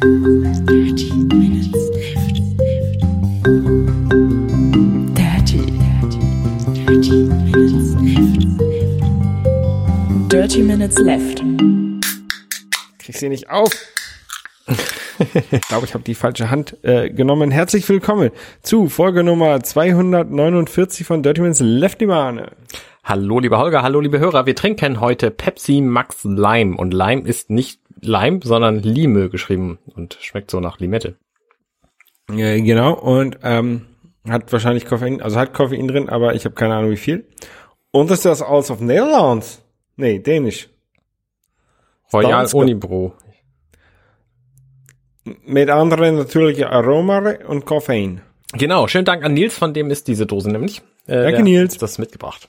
Dirty Minutes Left. Dirty, dirty, dirty Minutes Left. Dirty Minutes Left. Krieg sie nicht auf. ich glaube, ich habe die falsche Hand äh, genommen. Herzlich willkommen zu Folge Nummer 249 von Dirty Minutes Left, liebe Arne. Hallo, lieber Holger, hallo, liebe Hörer. Wir trinken heute Pepsi Max Lime. Und Lime ist nicht Lime, sondern Lime geschrieben und schmeckt so nach Limette. Genau, und ähm, hat wahrscheinlich Koffein, also hat Koffein drin, aber ich habe keine Ahnung wie viel. Und ist das aus auf Nederlands? Nee, Dänisch. Royal. Unibro. Mit anderen natürlichen Aroma und Koffein. Genau, schönen Dank an Nils, von dem ist diese Dose nämlich. Äh, Danke, Nils. Das mitgebracht.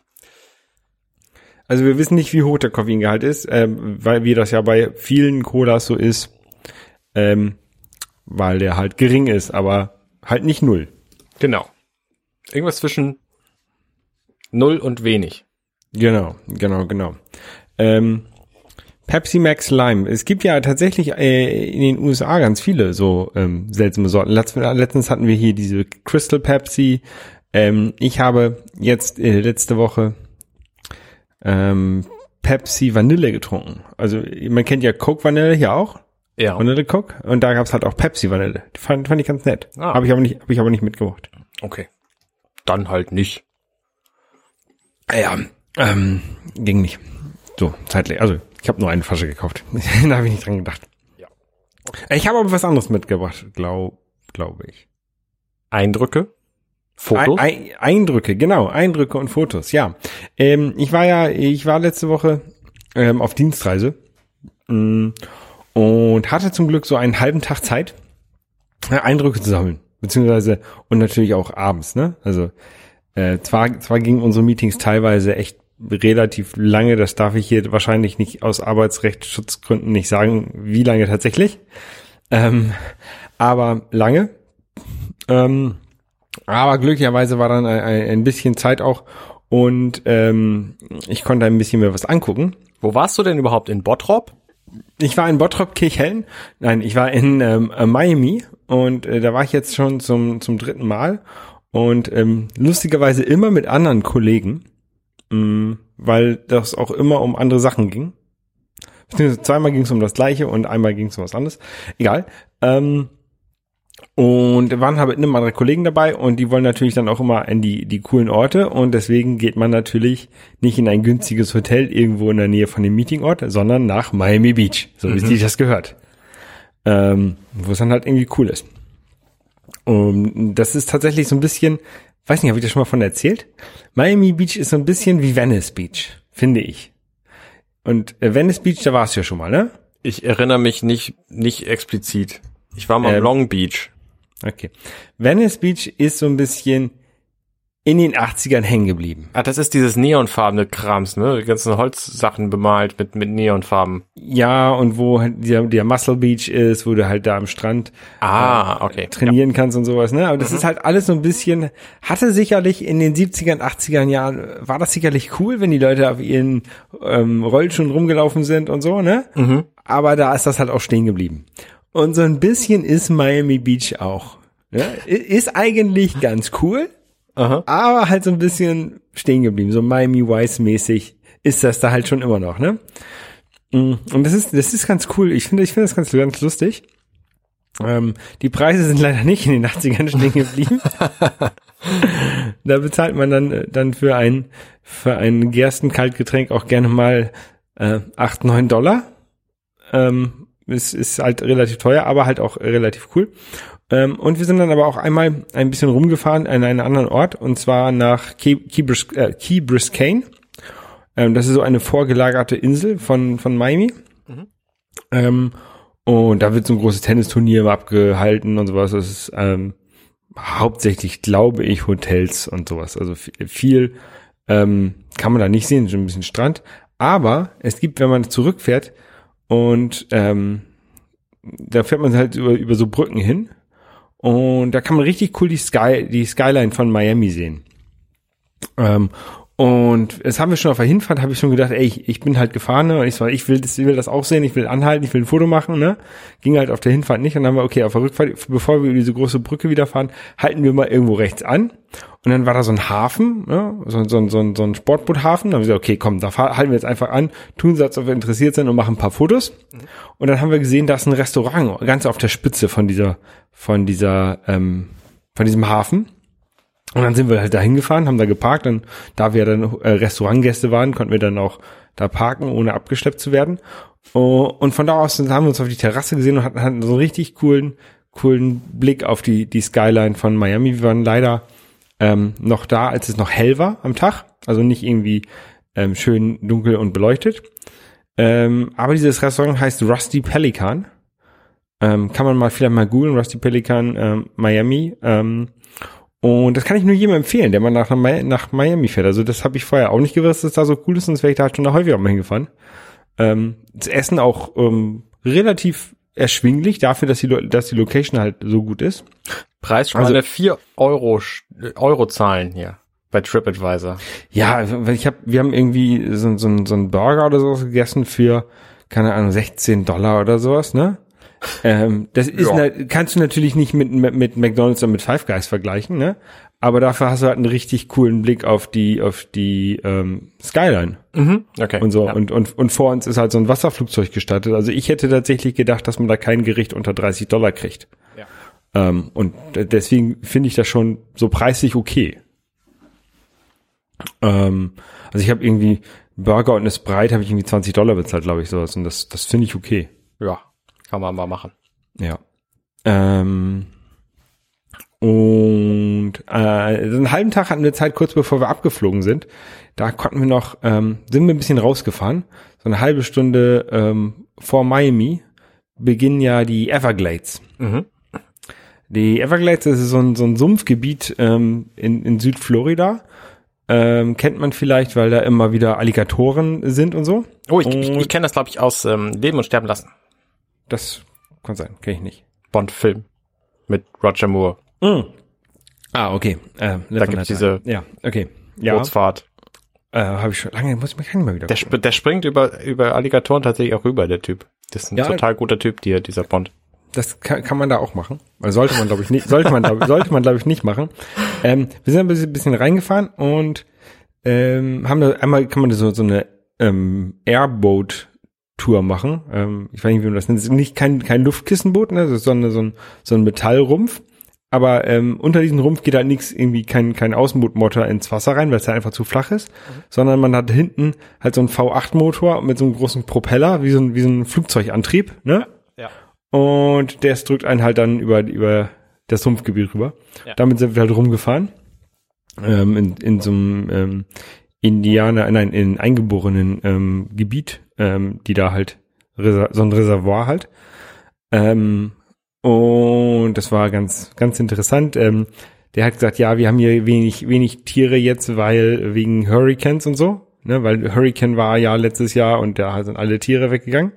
Also wir wissen nicht, wie hoch der Koffeingehalt ist, ähm, weil wie das ja bei vielen Colas so ist, ähm, weil der halt gering ist, aber halt nicht null. Genau. Irgendwas zwischen null und wenig. Genau, genau, genau. Ähm, Pepsi Max Lime. Es gibt ja tatsächlich äh, in den USA ganz viele so ähm, seltsame Sorten. Letzt, letztens hatten wir hier diese Crystal Pepsi. Ähm, ich habe jetzt äh, letzte Woche ähm, Pepsi Vanille getrunken. Also man kennt ja Coke Vanille hier auch. Ja. Vanille Coke. Und da gab's halt auch Pepsi Vanille. Die fand, fand ich ganz nett. Ah. Habe ich aber nicht, habe ich aber nicht mitgebracht. Okay. Dann halt nicht. Ja, ähm, ging nicht. So, zeitlich. Also, ich habe nur eine Flasche gekauft. da habe ich nicht dran gedacht. Ja. Ich habe aber was anderes mitgebracht, glaube glaub ich. Eindrücke? Fotos? Ein, Eindrücke, genau, Eindrücke und Fotos, ja. Ähm, ich war ja, ich war letzte Woche ähm, auf Dienstreise mm, und hatte zum Glück so einen halben Tag Zeit, äh, Eindrücke zu sammeln. Beziehungsweise, und natürlich auch abends, ne? Also, äh, zwar, zwar gingen unsere Meetings teilweise echt relativ lange, das darf ich hier wahrscheinlich nicht aus Arbeitsrechtsschutzgründen nicht sagen, wie lange tatsächlich. Ähm, aber lange. Ähm, aber glücklicherweise war dann ein, ein bisschen Zeit auch und ähm, ich konnte ein bisschen mehr was angucken. Wo warst du denn überhaupt? In Bottrop? Ich war in Bottrop Kirchhellen. Nein, ich war in ähm, äh, Miami und äh, da war ich jetzt schon zum zum dritten Mal und ähm, lustigerweise immer mit anderen Kollegen, mh, weil das auch immer um andere Sachen ging. Zweimal ging es um das Gleiche und einmal ging es um was anderes. Egal. Ähm, und waren halt immer andere Kollegen dabei und die wollen natürlich dann auch immer in die, die coolen Orte und deswegen geht man natürlich nicht in ein günstiges Hotel irgendwo in der Nähe von dem Meetingort, sondern nach Miami Beach, so wie sich das gehört. Ähm, wo es dann halt irgendwie cool ist. Und das ist tatsächlich so ein bisschen, weiß nicht, habe ich das schon mal von erzählt? Miami Beach ist so ein bisschen wie Venice Beach, finde ich. Und äh, Venice Beach, da warst du ja schon mal, ne? Ich erinnere mich nicht, nicht explizit. Ich war mal Ähm, am Long Beach. Okay. Venice Beach ist so ein bisschen in den 80ern hängen geblieben. Ah, das ist dieses neonfarbene Krams, ne? Die ganzen Holzsachen bemalt mit, mit Neonfarben. Ja, und wo halt der, der Muscle Beach ist, wo du halt da am Strand Ah, okay. trainieren kannst und sowas, ne? Aber das ist halt alles so ein bisschen, hatte sicherlich in den 70ern, 80ern Jahren, war das sicherlich cool, wenn die Leute auf ihren ähm, Rollschuhen rumgelaufen sind und so, ne? Mhm. Aber da ist das halt auch stehen geblieben. Und so ein bisschen ist Miami Beach auch. I- Ist eigentlich ganz cool, Aha. aber halt so ein bisschen stehen geblieben. So Miami Vice mäßig ist das da halt schon immer noch, ne? Mm, Und das ist, das ist ganz cool. Ich finde, ich finde das ganz, ganz lustig. Ähm, die Preise sind leider nicht in den 80ern stehen geblieben. da bezahlt man dann, dann für ein, für ein Gerstenkaltgetränk auch gerne mal äh, 8, 9 Dollar. Ähm, ist, ist halt relativ teuer, aber halt auch relativ cool. Ähm, und wir sind dann aber auch einmal ein bisschen rumgefahren an einen anderen Ort, und zwar nach Key, Key, Bris, äh, Key Biscayne. Ähm, das ist so eine vorgelagerte Insel von, von Miami. Ähm, und da wird so ein großes Tennisturnier abgehalten und sowas. Das ist ähm, hauptsächlich, glaube ich, Hotels und sowas. Also viel ähm, kann man da nicht sehen, schon ein bisschen Strand. Aber es gibt, wenn man zurückfährt und ähm, da fährt man halt über, über so Brücken hin und da kann man richtig cool die Sky, die Skyline von Miami sehen. Ähm, Und das haben wir schon auf der Hinfahrt, habe ich schon gedacht, ey, ich, ich bin halt gefahren, ne? Und ich so, ich will das, ich will das auch sehen, ich will anhalten, ich will ein Foto machen, ne? Ging halt auf der Hinfahrt nicht. Und dann haben wir, okay, auf der Rückfahrt, bevor wir über diese große Brücke wieder fahren, halten wir mal irgendwo rechts an. Und dann war da so ein Hafen, ne? so, so, so, so ein Sportboothafen. Da haben wir gesagt, okay, komm, da fahr, halten wir jetzt einfach an, tun als ob wir interessiert sind und machen ein paar Fotos. Und dann haben wir gesehen, da ist ein Restaurant, ganz auf der Spitze von dieser, von dieser, ähm, von diesem Hafen. Und dann sind wir halt da hingefahren, haben da geparkt und da wir dann äh, Restaurantgäste waren, konnten wir dann auch da parken, ohne abgeschleppt zu werden. Oh, und von da aus haben wir uns auf die Terrasse gesehen und hatten, hatten so einen richtig coolen, coolen Blick auf die, die Skyline von Miami. Wir waren leider ähm, noch da, als es noch hell war am Tag, also nicht irgendwie ähm, schön dunkel und beleuchtet. Ähm, aber dieses Restaurant heißt Rusty Pelican. Ähm, kann man mal vielleicht mal googeln, Rusty Pelican ähm, Miami. Ähm, und das kann ich nur jedem empfehlen, der mal nach, nach Miami fährt. Also das habe ich vorher auch nicht gewusst, dass das da so cool ist, sonst wäre ich da halt schon da häufiger mal hingefahren. Ähm, das Essen auch ähm, relativ erschwinglich dafür, dass die, dass die Location halt so gut ist. Preis schon Also- mal 4 Euro, Euro zahlen hier bei TripAdvisor. Ja, ich habe, wir haben irgendwie so, so, so einen Burger oder sowas gegessen für, keine Ahnung, 16 Dollar oder sowas, ne? Ähm, das ist, Ja. na, kannst du natürlich nicht mit, mit, McDonalds oder mit Five Guys vergleichen, ne? Aber dafür hast du halt einen richtig coolen Blick auf die, auf die ähm, Skyline Mhm. Okay. und so. Ja. Und, und, und vor uns ist halt so ein Wasserflugzeug gestattet. Also ich hätte tatsächlich gedacht, dass man da kein Gericht unter 30 Dollar kriegt. Ja. Ähm, und deswegen finde ich das schon so preislich okay. Ähm, also ich habe irgendwie Burger und eine Sprite habe ich irgendwie 20 Dollar bezahlt, glaube ich, sowas. Und das, das finde ich okay. ja, kann man mal machen. Ja. Ähm, und äh, einen halben Tag hatten wir Zeit, kurz bevor wir abgeflogen sind. Da konnten wir noch, ähm, sind wir ein bisschen rausgefahren. So eine halbe Stunde ähm, vor Miami beginnen ja die Everglades. Mhm. Die Everglades das ist so ein, so ein Sumpfgebiet ähm, in, in Südflorida. Ähm, kennt man vielleicht, weil da immer wieder Alligatoren sind und so. Oh, ich, ich, ich kenne das, glaube ich, aus ähm, Leben und Sterben lassen. Das kann sein, kenne ich nicht. Bond-Film mit Roger Moore. Ah, okay. Äh, Da gibt's diese Ja, okay. Ja, Bootsfahrt. äh, habe ich schon lange, muss ich mir kann ich mal wieder Der, sp der springt über, über Alligatoren tatsächlich auch rüber, der Typ. Das ist ein Ja. total guter Typ, die, dieser Bond. Das kann, kann man da auch machen. Weil sollte man, glaube ich, nicht, sollte man, glaub, sollte man, glaube ich, nicht machen. Ähm, wir sind ein bisschen, bisschen reingefahren und ähm, haben da einmal kann man da so, so eine ähm, Airboat Tour machen. Ähm, ich weiß nicht, wie man das nennt. Es ist nicht kein, kein Luftkissenboot, ne? Ist so, ein, so ein Metallrumpf. Aber ähm, unter diesem Rumpf geht halt nichts, irgendwie kein, kein Außenbootmotor ins Wasser rein, weil es halt einfach zu flach ist, sondern man hat hinten halt so einen V8-Motor mit so einem großen Propeller, wie so ein, wie so ein Flugzeugantrieb, ne? Ja. Und der drückt einen halt dann über, über das Sumpfgebiet rüber. Ja. Damit sind wir halt rumgefahren. Ähm, in, in so einem ähm, Indianer, nein, in eingeborenen ähm, Gebiet, ähm, die da halt so ein Reservoir halt. Ähm, und das war ganz, ganz interessant. Ähm, der hat gesagt, ja, wir haben hier wenig, wenig Tiere jetzt, weil wegen Hurricanes und so, ne, weil Hurricane war ja letztes Jahr und da sind alle Tiere weggegangen.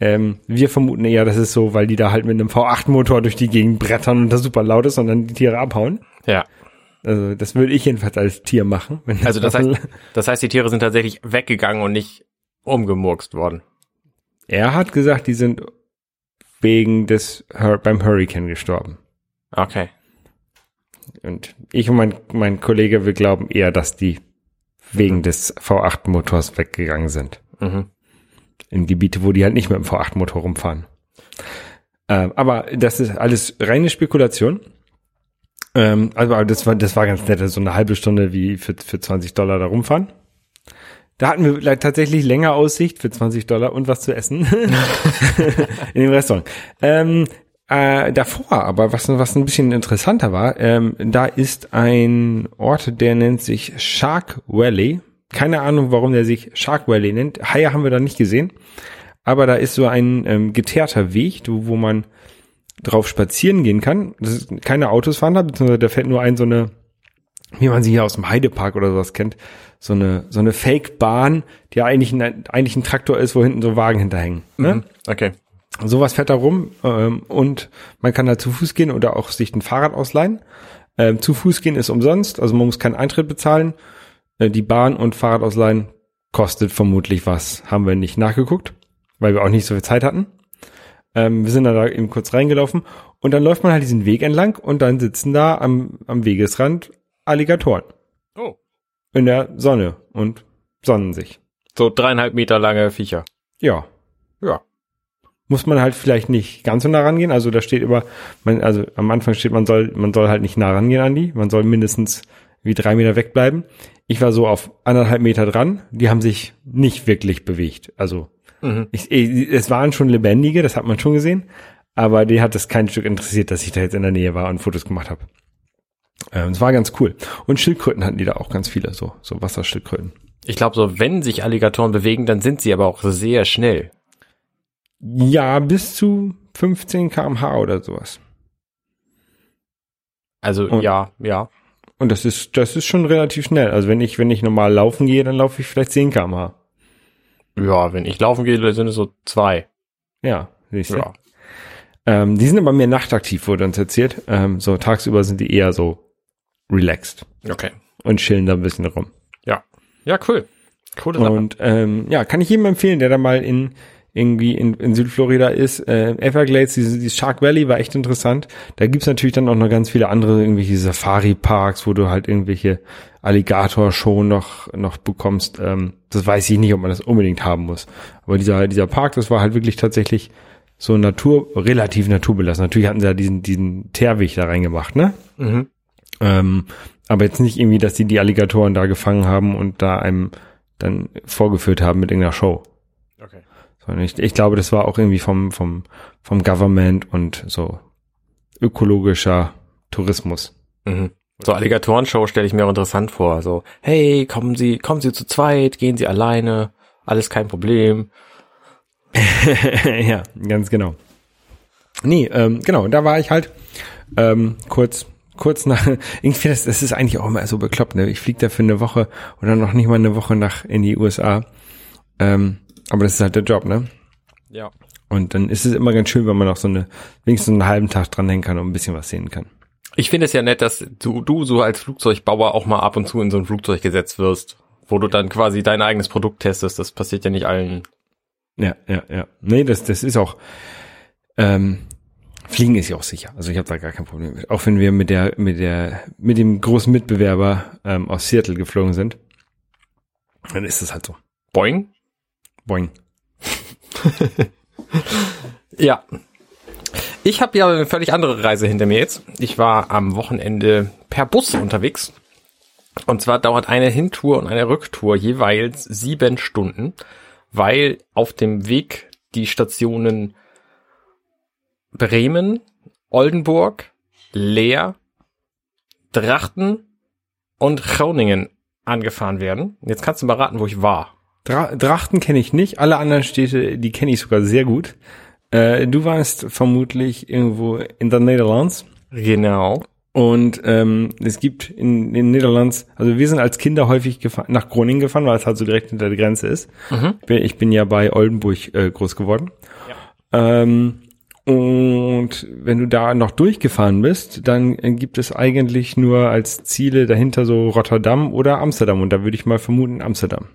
Ähm, wir vermuten eher, das ist so, weil die da halt mit einem V8-Motor durch die Gegend brettern und das super laut ist und dann die Tiere abhauen. Ja. Also das würde ich jedenfalls als Tier machen. Wenn Also das heißt, das heißt, die Tiere sind tatsächlich weggegangen und nicht umgemurkst worden. er hat gesagt, die sind wegen des Hur beim Hurricane gestorben. Okay. Und ich und mein, mein Kollege, wir glauben eher, dass die wegen des V8-Motors weggegangen sind. Mhm. In Gebiete, wo die halt nicht mit dem V8-Motor rumfahren. Ähm, aber das ist alles reine Spekulation. Ähm, also das war, das war ganz nett, so eine halbe Stunde wie für, für 20 Dollar da rumfahren. Da hatten wir tatsächlich länger Aussicht für 20 Dollar und was zu essen in dem Restaurant. Ähm, äh, davor aber, was, was ein bisschen interessanter war, ähm, da ist ein Ort, der nennt sich Shark Valley. Keine Ahnung, warum der sich Shark Valley nennt. Haie haben wir da nicht gesehen. Aber da ist so ein ähm, geteerter Weg, wo wo man drauf spazieren gehen kann. Das ist, keine Autos fahren da, beziehungsweise da fährt nur ein so eine, wie man sie hier aus dem Heidepark oder sowas kennt, so eine, so eine Fake-Bahn, die eigentlich ein, eigentlich ein Traktor ist, wo hinten so Wagen hinterhängen. Ne? Mhm. Okay. Sowas fährt da rum ähm, und man kann da zu Fuß gehen oder auch sich ein Fahrrad ausleihen. Ähm, zu Fuß gehen ist umsonst, also man muss keinen Eintritt bezahlen. Äh, die Bahn und Fahrrad ausleihen kostet vermutlich was. Haben wir nicht nachgeguckt, weil wir auch nicht so viel Zeit hatten. Ähm, wir sind dann da eben kurz reingelaufen und dann läuft man halt diesen Weg entlang und dann sitzen da am, am Wegesrand Alligatoren Oh. in der Sonne und sonnen sich. So dreieinhalb Meter lange Viecher. Ja, Ja. muss man halt vielleicht nicht ganz so nah rangehen. Also da steht über, man, also am Anfang steht, man soll, man soll halt nicht nah rangehen an die. Man soll mindestens wie drei Meter wegbleiben. Ich war so auf anderthalb Meter dran. Die haben sich nicht wirklich bewegt. Also Mhm. ich, ich, es waren schon lebendige, das hat man schon gesehen. Aber die hat es kein Stück interessiert, dass ich da jetzt in der Nähe war und Fotos gemacht habe. Ähm, es war ganz cool. Und Schildkröten hatten die da auch ganz viele, so, so Wasserschildkröten. Ich glaube, so wenn sich Alligatoren bewegen, dann sind sie aber auch sehr schnell. Ja, bis zu 15 kmh oder sowas. Also Und- ja, ja. Und das ist, das ist schon relativ schnell. Also wenn ich, wenn ich normal laufen gehe, dann laufe ich vielleicht 10 kmh. Ja, wenn ich laufen gehe, sind es so zwei. Ja, siehst du. Ja. Ähm, die sind aber mehr nachtaktiv, wurde uns erzählt. Ähm, so tagsüber sind die eher so relaxed Okay. und chillen da ein bisschen rum. Ja. Ja, cool. Coole Sache. Und ähm, ja, kann ich jedem empfehlen, der da mal in irgendwie in, in Südflorida ist. Äh, Everglades, dieses, dieses Shark Valley war echt interessant. Da gibt's natürlich dann auch noch ganz viele andere irgendwelche Safari-Parks, wo du halt irgendwelche Alligator-Show noch noch bekommst. Ähm, das weiß ich nicht, ob man das unbedingt haben muss. Aber dieser dieser Park, das war halt wirklich tatsächlich so Natur, relativ naturbelassen. Natürlich hatten sie da diesen diesen Teerweg da reingemacht, ne? mhm. Ähm, aber jetzt nicht irgendwie, dass die die Alligatoren da gefangen haben und da einem dann vorgeführt haben mit irgendeiner Show. Okay. Sondern ich, ich glaube, das war auch irgendwie vom, vom, vom Government und so ökologischer Tourismus. Mhm. So Alligatoren-Show stelle ich mir auch interessant vor. So, hey, kommen Sie, kommen Sie zu zweit, gehen Sie alleine, alles kein Problem. ja, ganz genau. Nee, ähm, genau, da war ich halt ähm, kurz kurz nach, irgendwie das, das ist eigentlich auch immer so bekloppt, ne? Ich fliege da für eine Woche oder noch nicht mal eine Woche nach in die USA. Ähm, aber das ist halt der Job, ne? Ja. Und dann ist es immer ganz schön, wenn man noch so eine, wenigstens einen halben Tag dranhängen kann und ein bisschen was sehen kann. Ich finde es ja nett, dass du, du so als Flugzeugbauer auch mal ab und zu in so ein Flugzeug gesetzt wirst, wo du dann quasi dein eigenes Produkt testest. Das passiert ja nicht allen. Ja, ja, ja. Nee, das, das ist auch, ähm, Fliegen ist ja auch sicher. Also ich habe da gar kein Problem mit. Auch wenn wir mit der, mit der, mit dem großen Mitbewerber ähm, aus Seattle geflogen sind, dann ist es halt so. Boing? Boing. Ja. Ich habe ja eine völlig andere Reise hinter mir jetzt. Ich war am Wochenende per Bus unterwegs. Und zwar dauert eine Hintour und eine Rücktour jeweils sieben Stunden, weil auf dem Weg die Stationen Bremen, Oldenburg, Leer, Drachten und Groningen angefahren werden. Jetzt kannst du mal raten, wo ich war. Dra Drachten kenne ich nicht. Alle anderen Städte, die kenne ich sogar sehr gut. Äh, du warst vermutlich irgendwo in den Netherlands. Genau. Und ähm, es gibt in den Niederlands, also wir sind als Kinder häufig nach Groningen gefahren, weil es halt so direkt hinter der Grenze ist. Mhm. Ich, bin, ich bin ja bei Oldenburg äh, groß geworden. Ähm, und wenn du da noch durchgefahren bist, dann gibt es eigentlich nur als Ziele dahinter so Rotterdam oder Amsterdam. Und da würde ich mal vermuten Amsterdam.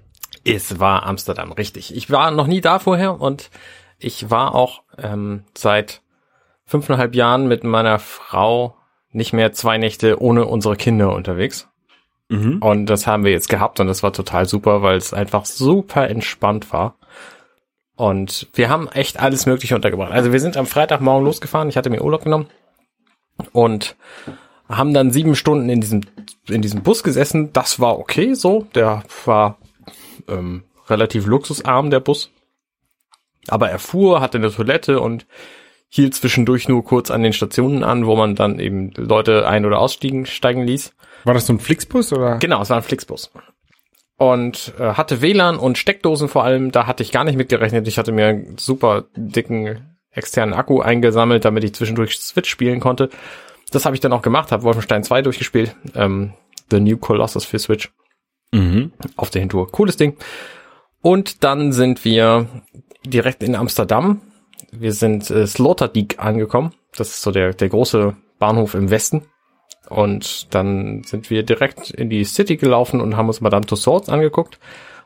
Es war Amsterdam, richtig. Ich war noch nie da vorher und ich war auch ähm, seit fünfeinhalb Jahren mit meiner Frau nicht mehr zwei Nächte ohne unsere Kinder unterwegs. Mhm. Und das haben wir jetzt gehabt und das war total super, weil es einfach super entspannt war. Und wir haben echt alles Mögliche untergebracht. Also wir sind am Freitagmorgen losgefahren, ich hatte mir Urlaub genommen und haben dann sieben Stunden in diesem, in diesem Bus gesessen. Das war okay so. Der war ähm, relativ luxusarm, der Bus. Aber er fuhr, hatte eine Toilette und hielt zwischendurch nur kurz an den Stationen an, wo man dann eben Leute ein- oder aussteigen steigen ließ. War das so ein Flixbus oder? Genau, es war ein Flixbus. Und äh, hatte WLAN und Steckdosen vor allem, da hatte ich gar nicht mitgerechnet. Ich hatte mir einen super dicken externen Akku eingesammelt, damit ich zwischendurch Switch spielen konnte. Das habe ich dann auch gemacht, habe Wolfenstein 2 durchgespielt. Ähm, The New Colossus für Switch Mhm. auf der Hintour. Cooles Ding. Und dann sind wir direkt in Amsterdam. Wir sind äh, Sloterdijk angekommen. Das ist so der, der große Bahnhof im Westen. Und dann sind wir direkt in die City gelaufen und haben uns Madame Tussauds angeguckt,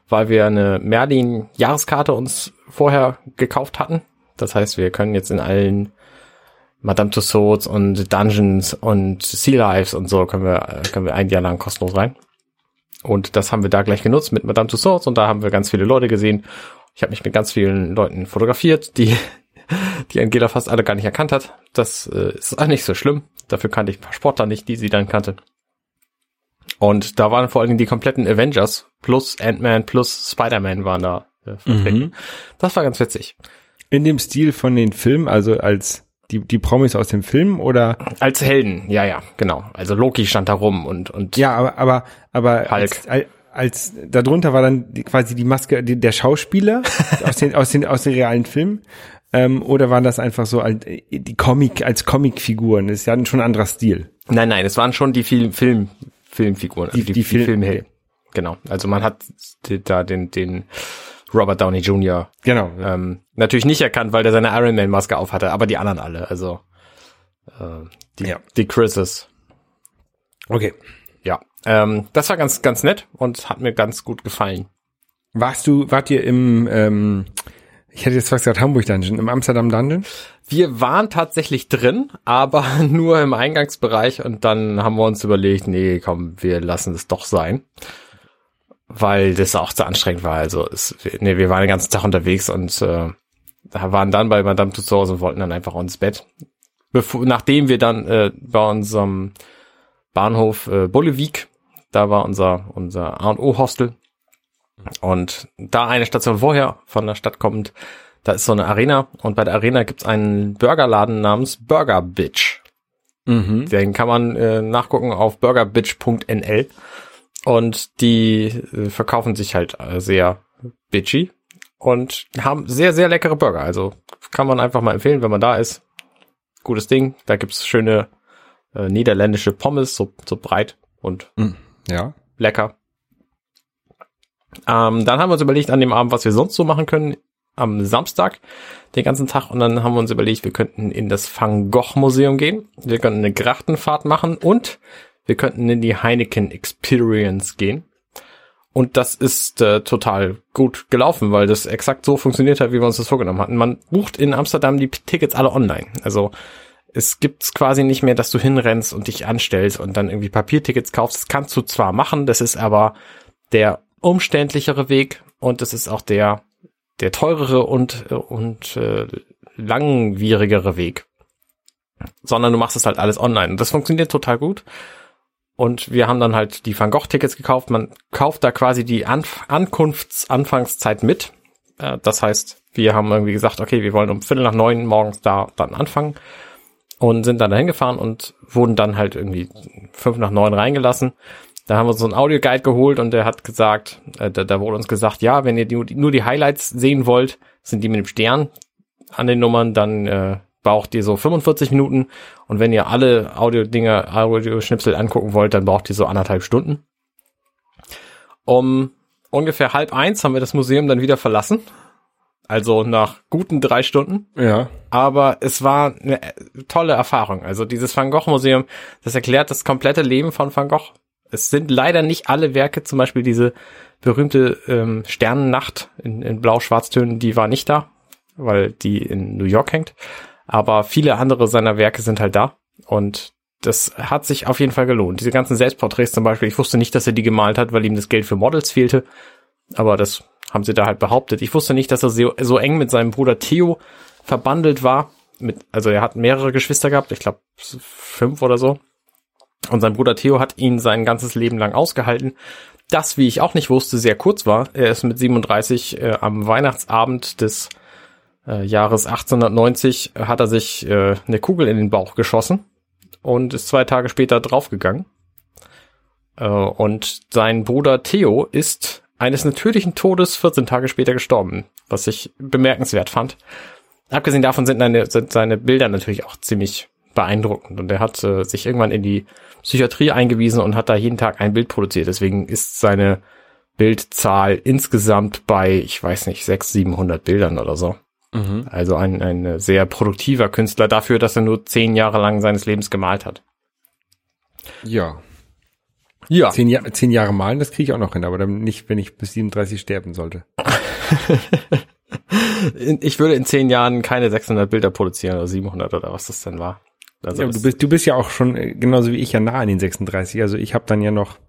weil wir eine Merlin-Jahreskarte uns vorher gekauft hatten. Das heißt, wir können jetzt in allen Madame Tussauds und Dungeons und Sea Lives und so können wir, können wir ein Jahr lang kostenlos rein. Und das haben wir da gleich genutzt mit Madame Tussauds und da haben wir ganz viele Leute gesehen. Ich habe mich mit ganz vielen Leuten fotografiert, die, die Angela fast alle gar nicht erkannt hat. Das äh, ist auch nicht so schlimm. Dafür kannte ich ein paar Sportler nicht, die sie dann kannte. Und da waren vor allen Dingen die kompletten Avengers plus Ant-Man plus Spider-Man waren da äh, vertreten. Mhm. Das war ganz witzig. In dem Stil von den Filmen, also als die, die Promis aus dem Film oder? Als Helden, ja, ja, genau. Also Loki stand da rum und, und Ja, aber, aber, aber Hulk. als, als, als darunter war dann die, quasi die Maske die, der Schauspieler aus den, aus den, aus den realen Filmen. Ähm, oder waren das einfach so als, die Comic, als Comicfiguren? Das ist ja schon ein anderer Stil. Nein, nein, es waren schon die Film, Film, Filmfiguren, also Die- die Film- Filmhelden. Genau. Also man hat die- da den, den Robert Downey Jr. Genau. Ähm, natürlich nicht erkannt, weil der seine Iron Man Maske auf hatte, aber die anderen alle, also äh, die, Ja. die Chris's. Okay. Ja, ähm, das war ganz, ganz nett und hat mir ganz gut gefallen. Warst du, wart ihr im, ähm, ich hätte jetzt fast gesagt Hamburg Dungeon, im Amsterdam Dungeon? Wir waren tatsächlich drin, aber nur im Eingangsbereich und dann haben wir uns überlegt, nee, komm, wir lassen es doch sein. Weil das auch zu anstrengend war. Also es, nee, wir waren den ganzen Tag unterwegs und äh, waren dann bei Madame Tussauds und wollten dann einfach ins Bett. Bevor, nachdem wir dann äh, bei unserem Bahnhof äh, Bollewijk, da war unser, unser A&O-Hostel. Und da eine Station vorher von der Stadt kommend, da ist so eine Arena und bei der Arena gibt's einen Burgerladen namens Burger Bitch. Mhm. Den kann man äh, nachgucken auf burgerbitch.nl und die äh, verkaufen sich halt äh, sehr bitchy und haben sehr, sehr leckere Burger. Also kann man einfach mal empfehlen, wenn man da ist. Gutes Ding. Da gibt's schöne äh, niederländische Pommes, so, so breit und Ja. lecker. Ähm, dann haben wir uns überlegt an dem Abend, was wir sonst so machen können. Am Samstag, den ganzen Tag. Und dann haben wir uns überlegt, wir könnten in das Van Gogh Museum gehen. Wir könnten eine Grachtenfahrt machen und wir könnten in die Heineken Experience gehen. Und das ist äh, total gut gelaufen, weil das exakt so funktioniert hat, wie wir uns das vorgenommen hatten. Man bucht in Amsterdam die Tickets alle online. Also es gibt's quasi nicht mehr, dass du hinrennst und dich anstellst und dann irgendwie Papiertickets kaufst. Das kannst du zwar machen, das ist aber der umständlichere Weg und es ist auch der der teurere und äh, und äh, langwierigere Weg. Sondern du machst es halt alles online und das funktioniert total gut. Und wir haben dann halt die Van Gogh Tickets gekauft. Man kauft da quasi die Anf Ankunftsanfangszeit mit. Äh, das heißt, wir haben irgendwie gesagt, okay, wir wollen um Viertel nach neun morgens da dann anfangen und sind dann dahin gefahren und wurden dann halt irgendwie fünf nach neun reingelassen. Da haben wir so einen Audioguide geholt und der hat gesagt, äh, da, da wurde uns gesagt, ja, wenn ihr die, nur die Highlights sehen wollt, sind die mit dem Stern an den Nummern, dann äh, braucht ihr so 45 Minuten und wenn ihr alle Audio-Dinger, Audio-Schnipsel angucken wollt, dann braucht ihr so anderthalb Stunden. Um ungefähr halb eins haben wir das Museum dann wieder verlassen. Also nach guten drei Stunden Ja. aber es war eine tolle Erfahrung. Also dieses Van Gogh Museum, das erklärt das komplette Leben von Van Gogh. Es sind leider nicht alle Werke, zum Beispiel diese berühmte ähm, Sternennacht in, in Blau-Schwarztönen, die war nicht da, weil die in New York hängt. Aber viele andere seiner Werke sind halt da und das hat sich auf jeden Fall gelohnt. Diese ganzen Selbstporträts zum Beispiel, ich wusste nicht, dass er die gemalt hat, weil ihm das Geld für Models fehlte. Aber das haben sie da halt behauptet. Ich wusste nicht, dass er so, so eng mit seinem Bruder Theo verbandelt war. Mit, also er hat mehrere Geschwister gehabt, ich glaube fünf oder so. Und sein Bruder Theo hat ihn sein ganzes Leben lang ausgehalten. Das, wie ich auch nicht wusste, sehr kurz war. Er ist mit 37 äh, am Weihnachtsabend des äh, Jahres 1890 äh, hat er sich äh, eine Kugel in den Bauch geschossen und ist zwei Tage später draufgegangen. Äh, und sein Bruder Theo ist eines natürlichen Todes 14 Tage später gestorben, was ich bemerkenswert fand. Abgesehen davon sind, seine, sind seine Bilder natürlich auch ziemlich beeindruckend und er hat äh, sich irgendwann in die Psychiatrie eingewiesen und hat da jeden Tag ein Bild produziert. Deswegen ist seine Bildzahl insgesamt bei, ich weiß nicht, 600, 700 Bildern oder so. Mhm. Also ein, ein sehr produktiver Künstler dafür, dass er nur zehn Jahre lang seines Lebens gemalt hat. Ja. Ja. Zehn, Jahr, zehn Jahre malen, das kriege ich auch noch hin, aber dann nicht, wenn ich bis 37 sterben sollte. Ich würde in zehn Jahren keine 600 Bilder produzieren oder 700 oder was das denn war. Also Ja, du bist, du bist ja auch schon äh, genauso wie ich ja nah an den 36. Also ich habe dann ja noch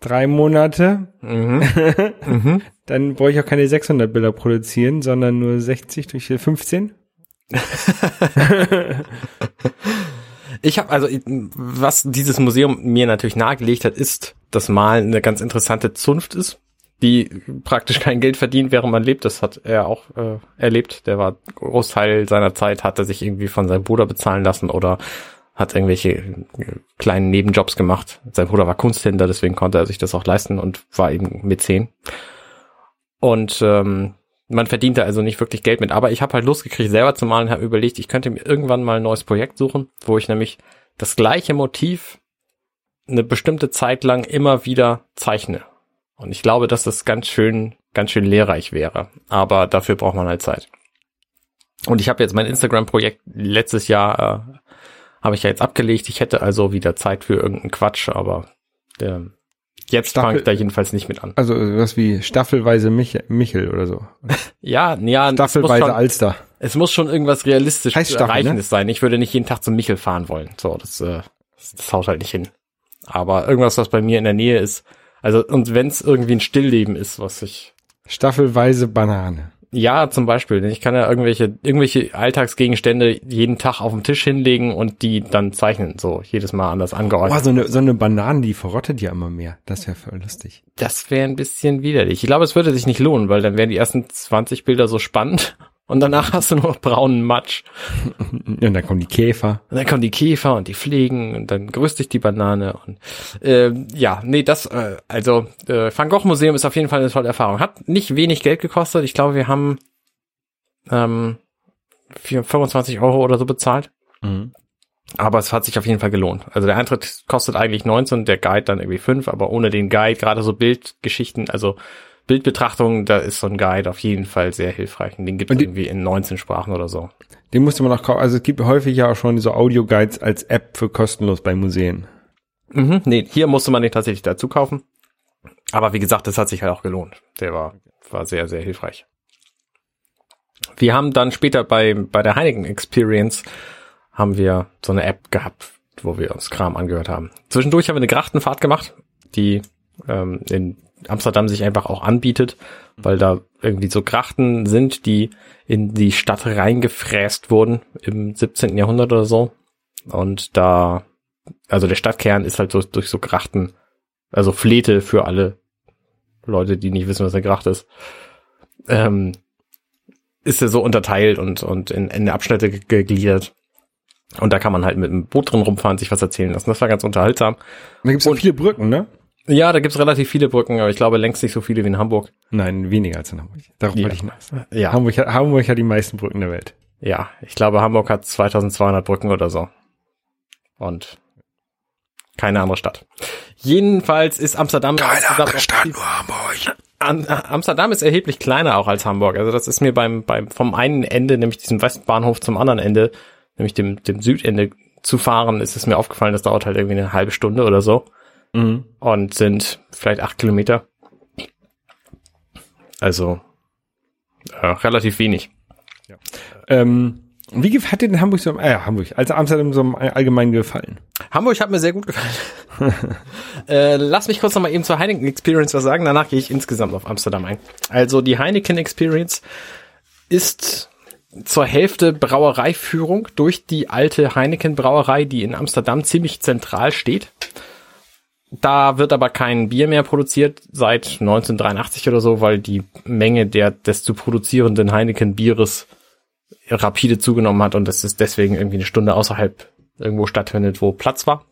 drei Monate. Mhm. mhm. Dann brauche ich auch keine 600 Bilder produzieren, sondern nur 60 durch 15. Ich habe also, was dieses Museum mir natürlich nahegelegt hat, ist, dass Malen eine ganz interessante Zunft ist, die praktisch kein Geld verdient, während man lebt. Das hat er auch äh, erlebt. Der war Großteil seiner Zeit, hat er sich irgendwie von seinem Bruder bezahlen lassen oder hat irgendwelche äh, kleinen Nebenjobs gemacht. Sein Bruder war Kunsthändler, deswegen konnte er sich das auch leisten und war eben Mäzen. Und ähm, man verdiente also nicht wirklich Geld mit. Aber ich habe halt Lust gekriegt, selber zu malen, habe überlegt, ich könnte mir irgendwann mal ein neues Projekt suchen, wo ich nämlich das gleiche Motiv eine bestimmte Zeit lang immer wieder zeichne. Und ich glaube, dass das ganz schön, ganz schön lehrreich wäre. Aber dafür braucht man halt Zeit. Und ich habe jetzt mein Instagram-Projekt letztes Jahr äh, habe ich ja jetzt abgelegt. Ich hätte also wieder Zeit für irgendeinen Quatsch, aber äh, jetzt fange ich da jedenfalls nicht mit an. Also was wie staffelweise Mich Michel oder so. Ja, ja, Staffelweise schon, Alster. es muss schon irgendwas realistisch Heißt Staffel, Erreichendes sein. Ich würde nicht jeden Tag zum Michel fahren wollen. So, das, äh, das, das haut halt nicht hin. Aber irgendwas, was bei mir in der Nähe ist, also und wenn es irgendwie ein Stillleben ist, was ich Staffelweise Banane. Ja, zum Beispiel. Ich kann ja irgendwelche, irgendwelche Alltagsgegenstände jeden Tag auf dem Tisch hinlegen und die dann zeichnen. So, jedes Mal anders angeordnet. Boah, so eine, so eine Banane, die verrottet ja immer mehr. Das wäre voll lustig. Das wäre ein bisschen widerlich. Ich glaube, es würde sich nicht lohnen, weil dann wären die ersten 20 Bilder so spannend und danach hast du nur noch braunen Matsch. Und dann kommen die Käfer. Und dann kommen die Käfer und die Fliegen und dann grüßt dich die Banane und äh, ja, nee, das, äh, also äh, Van Gogh Museum ist auf jeden Fall eine tolle Erfahrung. Hat nicht wenig Geld gekostet. Ich glaube, wir haben ähm, 4, 25 Euro oder so bezahlt. Aber es hat sich auf jeden Fall gelohnt. Also der Eintritt kostet eigentlich 19, der Guide dann irgendwie 5, aber ohne den Guide, gerade so Bildgeschichten, also Bildbetrachtungen, da ist so ein Guide auf jeden Fall sehr hilfreich. Und den gibt es irgendwie in 19 Sprachen oder so. Den musste man auch kaufen. Also es gibt häufig ja auch schon so Audio-Guides als App für kostenlos bei Museen. Mhm, nee, hier musste man den tatsächlich dazu kaufen. Aber wie gesagt, das hat sich halt auch gelohnt. Der war, war sehr, sehr hilfreich. Wir haben dann später bei, bei der Heineken Experience haben wir so eine App gehabt, wo wir uns Kram angehört haben. Zwischendurch haben wir eine Grachtenfahrt gemacht, die ähm, in Amsterdam sich einfach auch anbietet, weil da irgendwie so Grachten sind, die in die Stadt reingefräst wurden im 17. Jahrhundert oder so. Und da also der Stadtkern ist halt so durch so Grachten, also Flete für alle Leute, die nicht wissen, was eine Gracht ist, ähm, ist er so unterteilt und, und in, in Abschnitte ge- gegliedert. Und da kann man halt mit einem Boot drin rumfahren, sich was erzählen lassen. Das war ganz unterhaltsam. Und da gibt es auch viele Brücken, ne? Ja, da gibt's relativ viele Brücken, aber ich glaube längst nicht so viele wie in Hamburg. Nein, weniger als in Hamburg. Darauf Ja. wollte ich hinaus. Ja, Hamburg, hat, Hamburg hat die meisten Brücken der Welt. ja. Ich glaube, Hamburg hat 2200 Brücken oder so. Und keine andere Stadt. Jedenfalls ist Amsterdam insgesamt auch- Hamburg. Am- Amsterdam ist erheblich kleiner auch als Hamburg. Also das ist mir beim, beim vom einen Ende, nämlich diesem Westbahnhof zum anderen Ende, nämlich dem, dem Südende zu fahren, ist es mir aufgefallen, das dauert halt irgendwie eine halbe Stunde oder so Mhm. und sind vielleicht acht Kilometer. Also äh, relativ wenig. Ähm, wie hat dir denn Hamburg so, äh, Hamburg, also Amsterdam so im Allgemeinen gefallen? Hamburg hat mir sehr gut gefallen. äh, lass mich kurz noch mal eben zur Heineken Experience was sagen, danach gehe ich insgesamt auf Amsterdam ein. Also die Heineken Experience ist zur Hälfte Brauereiführung durch die alte Heineken Brauerei, die in Amsterdam ziemlich zentral steht. Da wird aber kein Bier mehr produziert seit 1983 oder so, weil die Menge der des zu produzierenden Heineken Bieres rapide zugenommen hat und das ist deswegen irgendwie eine Stunde außerhalb irgendwo stattfindet, wo Platz war.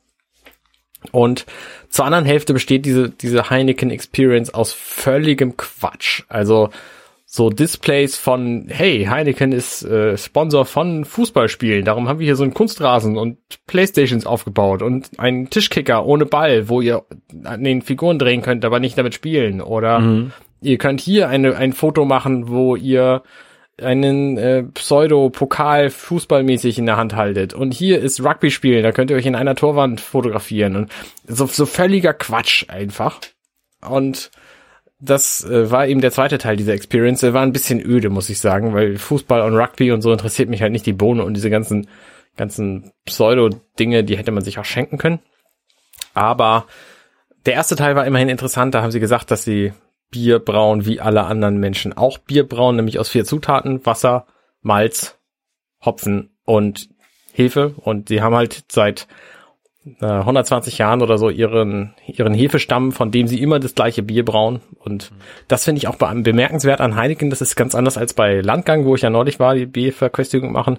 Und zur anderen Hälfte besteht diese, diese Heineken Experience aus völligem Quatsch. Also so Displays von, hey, Heineken ist äh, Sponsor von Fußballspielen, darum haben wir hier so einen Kunstrasen und Playstations aufgebaut und einen Tischkicker ohne Ball, wo ihr an den Figuren drehen könnt, aber nicht damit spielen. Oder ihr könnt hier eine, ein Foto machen, wo ihr einen äh, Pseudo-Pokal fußballmäßig in der Hand haltet und hier ist Rugby spielen, da könnt ihr euch in einer Torwand fotografieren und so, so völliger Quatsch einfach. Und das äh, war eben der zweite Teil dieser Experience. Er war ein bisschen öde, muss ich sagen, weil Fußball und Rugby und so interessiert mich halt nicht die Bohne und diese ganzen ganzen Pseudo-Dinge, die hätte man sich auch schenken können. Aber der erste Teil war immerhin interessant. Da haben sie gesagt, dass sie Bier brauen wie alle anderen Menschen auch Bier brauen, nämlich aus vier Zutaten, Wasser, Malz, Hopfen und Hefe. Und sie haben halt seit äh, 120 Jahren oder so ihren, ihren Hefestamm, von dem sie immer das gleiche Bier brauen. Und das finde ich auch be bemerkenswert an Heineken. Das ist ganz anders als bei Landgang, wo ich ja neulich war, die Bierverköstigung machen.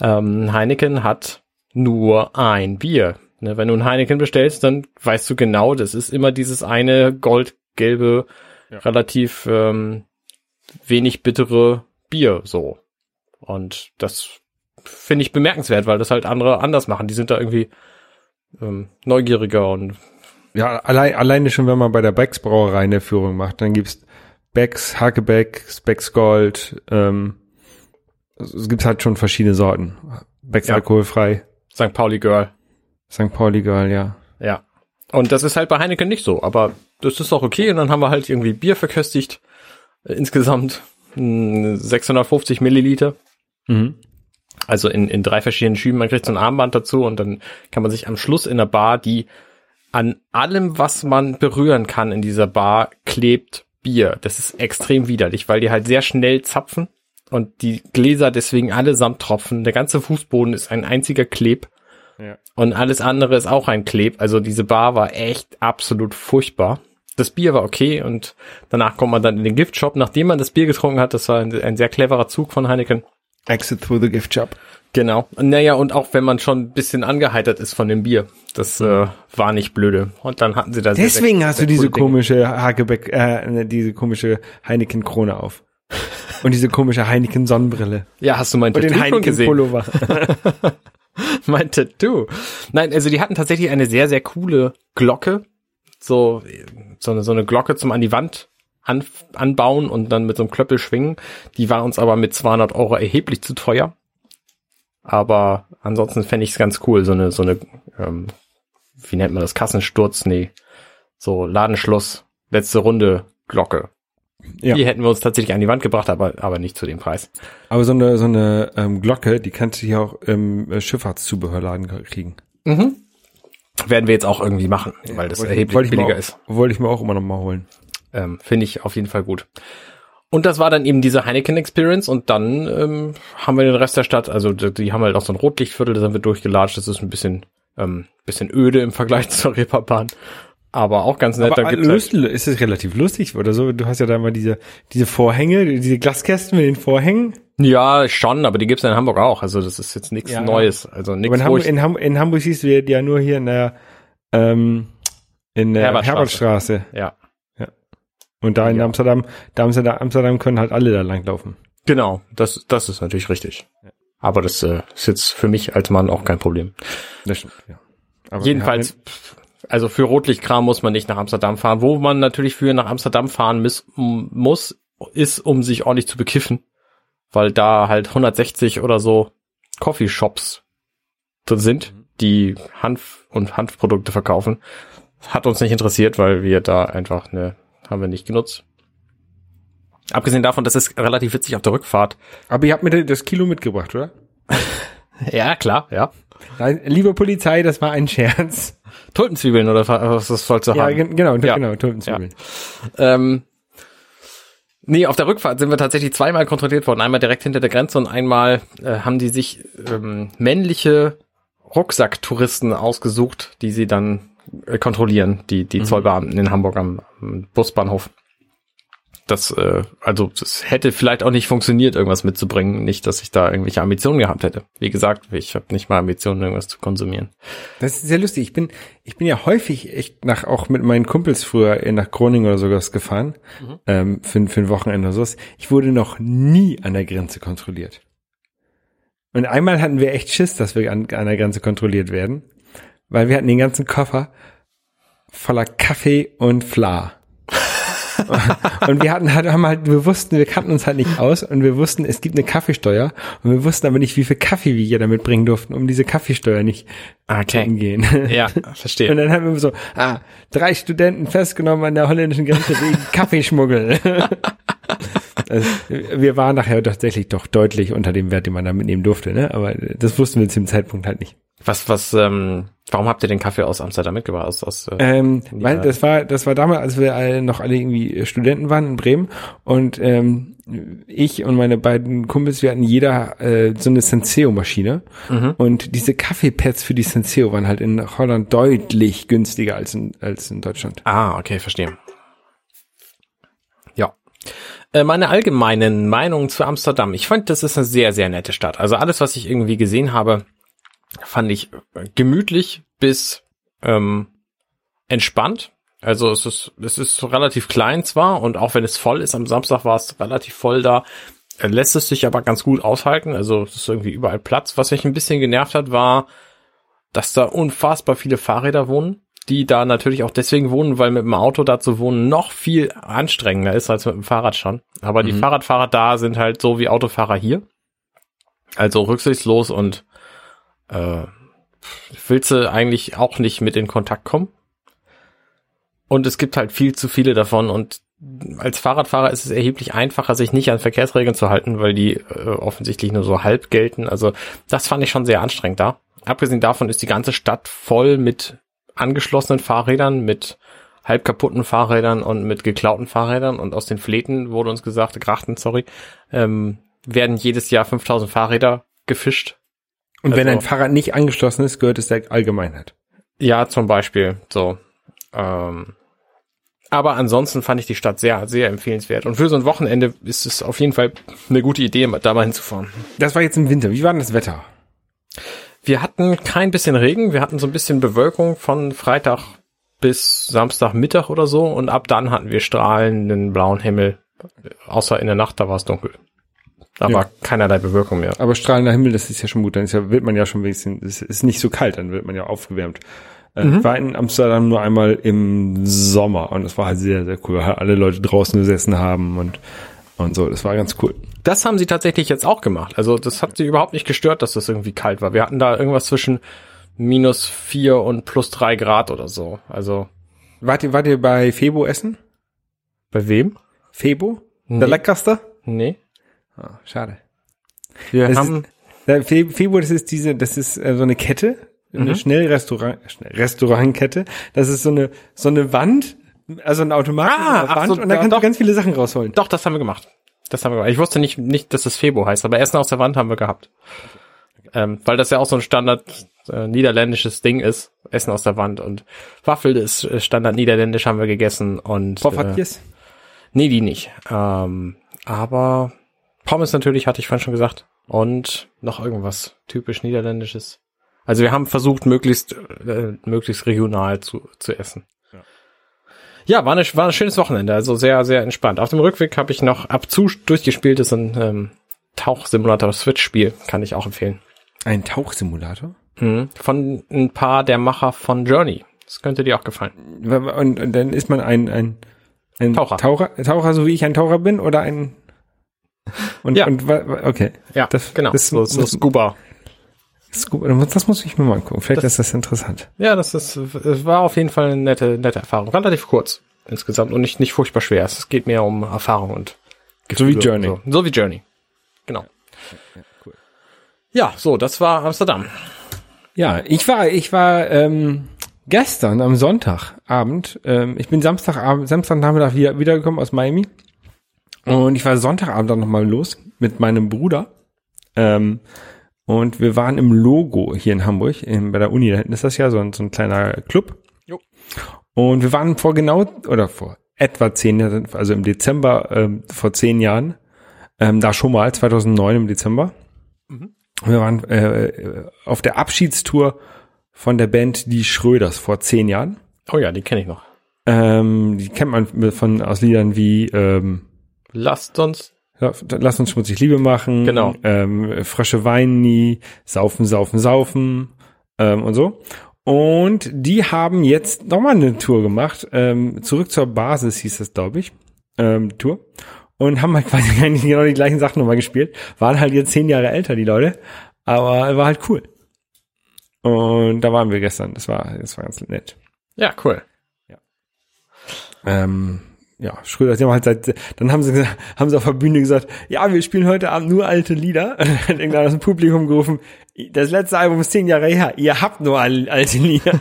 Ähm, Heineken hat nur ein Bier. Ne, wenn du ein Heineken bestellst, dann weißt du genau, das ist immer dieses eine goldgelbe, Ja. relativ ähm, wenig bittere Bier so. Und das finde ich bemerkenswert, weil das halt andere anders machen. Die sind da irgendwie ähm, neugieriger und Ja, allein, alleine schon, wenn man bei der Becks Brauerei eine Führung macht, dann gibt's Becks, Hackebecks, Becks Gold, ähm, es gibt halt schon verschiedene Sorten. Becks Ja. alkoholfrei, St. Pauli Girl. St. Pauli Girl, ja. Ja. Und das ist halt bei Heineken nicht so, aber das ist auch okay. Und dann haben wir halt irgendwie Bier verköstigt. Äh, Insgesamt mh, 650 Milliliter. Mhm. Also in, in drei verschiedenen Schüben. Man kriegt so ein Armband dazu und dann kann man sich am Schluss in der Bar, die an allem, was man berühren kann in dieser Bar, klebt Bier. Das ist extrem widerlich, weil die halt sehr schnell zapfen und die Gläser deswegen allesamt tropfen. Der ganze Fußboden ist ein einziger Kleb. Ja. Und alles andere ist auch ein Kleb. Also diese Bar war echt absolut furchtbar. Das Bier war okay und danach kommt man dann in den Giftshop, nachdem man das Bier getrunken hat. Das war ein, ein sehr cleverer Zug von Heineken. Exit through the gift shop. Genau. Naja, und auch wenn man schon ein bisschen angeheitert ist von dem Bier. Das äh, war nicht blöde. Und dann hatten sie da sehr, Deswegen sehr, hast sehr du diese Dinge. komische Hakebeck, äh, diese komische Heineken-Krone auf. Und diese komische Heineken-Sonnenbrille. Ja, hast du mein Und den Tattoo gesehen? Heineken-Pullover. mein Tattoo. Nein, also die hatten tatsächlich eine sehr, sehr coole Glocke. So, so eine, so eine Glocke zum an die Wand an, anbauen und dann mit so einem Klöppel schwingen. Die war uns aber mit 200 Euro erheblich zu teuer. Aber ansonsten fände ich es ganz cool, so eine, so eine, ähm, wie nennt man das, Kassensturz? Nee, so Ladenschluss, letzte Runde Glocke. Ja. Die hätten wir uns tatsächlich an die Wand gebracht, aber, aber nicht zu dem Preis. Aber so eine, so eine ähm, Glocke, die kannst du hier auch im äh, Schifffahrtszubehörladen kriegen. Werden wir jetzt auch irgendwie machen, weil das erheblich ich billiger auch, ist. Wollte ich mir auch immer noch mal holen. Ähm, Finde ich auf jeden Fall gut. Und das war dann eben diese Heineken Experience und dann ähm, haben wir den Rest der Stadt, also die, die haben halt auch so ein Rotlichtviertel, da sind wir durchgelatscht, das ist ein bisschen, ähm, bisschen öde im Vergleich zur Reeperbahn. Aber auch ganz nett. Aber da gibt's halt, ist es relativ lustig oder so? Du hast ja da mal diese, diese Vorhänge, diese Glaskästen mit den Vorhängen. ja, schon, aber die gibt's ja in Hamburg auch. Also das ist jetzt nichts Ja. Neues. Also nichts, in, Hamburg, in, Ham in Hamburg siehst du ja nur hier in der, ähm, in der Herbertstraße. Herbertstraße. ja, Und da in Ja. Amsterdam, da Amsterdam, Amsterdam können halt alle da langlaufen. genau, das, das ist natürlich richtig. Aber das äh, ist jetzt für mich als Mann auch kein Problem. Das stimmt, ja. Aber Jedenfalls, also für Rotlichtkram muss man nicht nach Amsterdam fahren. Wo man natürlich für nach Amsterdam fahren muss, muss ist, um sich ordentlich zu bekiffen. Weil da halt 160 oder so Coffeeshops drin sind, die Hanf und Hanfprodukte verkaufen. Hat uns nicht interessiert, weil wir da einfach ne, haben wir nicht genutzt. Abgesehen davon, das ist relativ witzig auf der Rückfahrt. aber ihr habt mir das Kilo mitgebracht, oder? Ja, klar, ja. Nein, liebe Polizei, das war ein Scherz. Tulpenzwiebeln oder was das sollst du Ja, haben? gen- genau, Ja. genau, Tulpenzwiebeln. Ähm, nee, auf der Rückfahrt sind wir tatsächlich zweimal kontrolliert worden. Einmal direkt hinter der Grenze und einmal äh, haben die sich ähm, männliche Rucksacktouristen ausgesucht, die sie dann kontrollieren, die, die Zollbeamten in Hamburg am, am Busbahnhof. Das, äh, also das hätte vielleicht auch nicht funktioniert, irgendwas mitzubringen. Nicht, dass ich da irgendwelche Ambitionen gehabt hätte. Wie gesagt, ich habe nicht mal Ambitionen, irgendwas zu konsumieren. Das ist sehr lustig. Ich bin, ich bin ja häufig echt nach, auch mit meinen Kumpels früher nach Groningen oder sowas gefahren, ähm, für, für ein Wochenende oder sowas. Ich wurde noch nie an der Grenze kontrolliert. Und einmal hatten wir echt Schiss, dass wir an, an der Grenze kontrolliert werden, weil wir hatten den ganzen Koffer voller Kaffee und Fla. und wir hatten halt, haben halt, wir wussten, wir kannten uns halt nicht aus und wir wussten, es gibt eine Kaffeesteuer und wir wussten aber nicht, wie viel Kaffee wir hier damit bringen durften, um diese Kaffeesteuer nicht zu umgehen. Ja, Und verstehe. dann haben wir so, ah, drei Studenten festgenommen an der holländischen Grenze wegen Kaffeeschmuggel. also, wir waren nachher tatsächlich doch deutlich unter dem Wert, den man da mitnehmen durfte, ne? Aber das wussten wir zu dem Zeitpunkt halt nicht. Was, was, ähm, warum habt ihr den Kaffee aus Amsterdam mitgebracht? Aus, aus, äh, Ähm, weil das war, das war damals, als wir alle noch alle irgendwie Studenten waren in Bremen und ähm, ich und meine beiden Kumpels, wir hatten jeder äh, so eine Senseo-Maschine und diese Kaffeepads für die Senseo waren halt in Holland deutlich günstiger als in, als in Deutschland. Ah, okay, verstehe. Ja. Äh, Meine allgemeinen Meinungen zu Amsterdam. Ich fand, das ist eine sehr, sehr nette Stadt. Also alles, was ich irgendwie gesehen habe, fand ich äh, gemütlich bis ähm, entspannt. Also es ist, es ist relativ klein zwar und auch wenn es voll ist, am Samstag war es relativ voll da, äh, lässt es sich aber ganz gut aushalten. Also es ist irgendwie überall Platz. Was mich ein bisschen genervt hat, war, dass da unfassbar viele Fahrräder wohnen, die da natürlich auch deswegen wohnen, weil mit dem Auto da zu wohnen noch viel anstrengender ist als mit dem Fahrrad schon. Aber die Fahrradfahrer da sind halt so wie Autofahrer hier. Also rücksichtslos und äh, willst du eigentlich auch nicht mit in Kontakt kommen. Und es gibt halt viel zu viele davon und als Fahrradfahrer ist es erheblich einfacher, sich nicht an Verkehrsregeln zu halten, weil die äh, offensichtlich nur so halb gelten. Also das fand ich schon sehr anstrengend da. Abgesehen davon ist die ganze Stadt voll mit angeschlossenen Fahrrädern, mit halb kaputten Fahrrädern und mit geklauten Fahrrädern. Und aus den Fläten wurde uns gesagt, Grachten, sorry, ähm, werden jedes Jahr 5000 Fahrräder gefischt. Und wenn Also- ein Fahrrad nicht angeschlossen ist, gehört es der Allgemeinheit. Ja, zum Beispiel. So. Ähm, aber ansonsten fand ich die Stadt sehr, sehr empfehlenswert. Und für so ein Wochenende ist es auf jeden Fall eine gute Idee, da mal hinzufahren. Das war jetzt im Winter. Wie war denn das Wetter? Wir hatten kein bisschen Regen, wir hatten so ein bisschen Bewölkung von Freitag bis Samstagmittag oder so und ab dann hatten wir strahlenden blauen Himmel. Außer in der Nacht, da war es dunkel. Da Ja. war keinerlei Bewölkung mehr. Aber strahlender Himmel, das ist ja schon gut. Dann ist ja, wird man ja schon wenigstens, es ist nicht so kalt, dann wird man ja aufgewärmt. Äh, Ich war in Amsterdam nur einmal im Sommer und das war halt sehr, sehr cool, weil alle Leute draußen gesessen haben und, und so. Das war ganz cool. Das haben sie tatsächlich jetzt auch gemacht. Also das hat sie überhaupt nicht gestört, dass das irgendwie kalt war. Wir hatten da irgendwas zwischen minus vier und plus drei Grad oder so. Also Wart ihr, wart ihr bei Febo essen? bei wem? Febo? Nee. Der leckerste? Nee. Ah, schade. Wir Das haben Der Fe- Febo, das ist diese, das ist äh, so eine Kette, eine Schnellrestaurant, Schnell Restaurantkette. Das ist so eine, so eine Wand, also ein Automat Ah, ach Wand so, und da ja, kannst doch. du ganz viele Sachen rausholen. doch, das haben wir gemacht. Das haben wir gemacht. Ich wusste nicht, nicht, dass es Febo heißt, aber Essen aus der Wand haben wir gehabt. Ähm, weil das ja auch so ein Standard äh, niederländisches Ding ist. Essen aus der Wand und Waffel ist äh, Standard niederländisch haben wir gegessen und äh, Poffertjes? Nee, die nicht. Ähm, aber Pommes natürlich, hatte ich vorhin schon gesagt. Und noch irgendwas typisch Niederländisches. Also wir haben versucht, möglichst, äh, möglichst regional zu, zu essen. Ja, war, eine, war ein schönes Wochenende, also sehr, sehr entspannt. Auf dem Rückweg habe ich noch ab zu durchgespielt, ist ein ähm, Tauchsimulator-Switch-Spiel, kann ich auch empfehlen. Ein Tauchsimulator? Mhm. Von ein paar der Macher von Journey. Das könnte dir auch gefallen. Und, und dann ist man ein, ein, ein Taucher. Taucher, Taucher, so wie ich ein Taucher bin, oder ein, und, Ja. und, okay. Ja, Das- genau. das so, so Scuba. Das, das muss ich mir mal angucken. Vielleicht ist das interessant. Ja, das ist, es war auf jeden Fall eine nette, nette Erfahrung. Relativ kurz insgesamt und nicht, nicht furchtbar schwer. Es geht mehr um Erfahrung und So wie Gefühle Journey. So. so wie Journey. Genau. Ja, so, das war Amsterdam. Ja, ich war, ich war ähm, gestern am Sonntagabend, ähm, ich bin Samstagabend, Samstagnachmittag wieder, wiedergekommen aus Miami und ich war Sonntagabend dann nochmal los mit meinem Bruder ähm, und wir waren im Logo hier in Hamburg, in, bei der Uni, da hinten ist das ja so ein, so ein kleiner Club. Jo. Und wir waren vor genau, oder vor etwa zehn Jahren, also im Dezember ähm, vor zehn Jahren, ähm, da schon mal, 2009 im Dezember. Wir waren äh, auf der Abschiedstour von der Band Die Schröders vor zehn Jahren. Oh ja, die kenne ich noch. Ähm, die kennt man von aus Liedern wie ähm, Lasst uns. Ja, Lass uns schmutzig Liebe machen, Genau. ähm, Frösche weinen nie, Saufen, Saufen, Saufen ähm, und so. Und die haben jetzt nochmal eine Tour gemacht. Ähm, zurück zur Basis hieß es, glaube ich. ähm, Tour und haben halt quasi eigentlich genau die gleichen Sachen nochmal gespielt. Waren halt jetzt zehn Jahre älter, die Leute, aber war halt cool. Und da waren wir gestern. Das war, das war ganz nett. Ja, cool. Ähm, ja, Schröder, sie haben halt seit, dann haben sie gesagt, haben sie auf der Bühne gesagt, ja, wir spielen heute Abend nur alte Lieder. Und dann hat irgendwann aus dem Publikum gerufen, das letzte Album ist zehn Jahre her, ihr habt nur al- alte Lieder.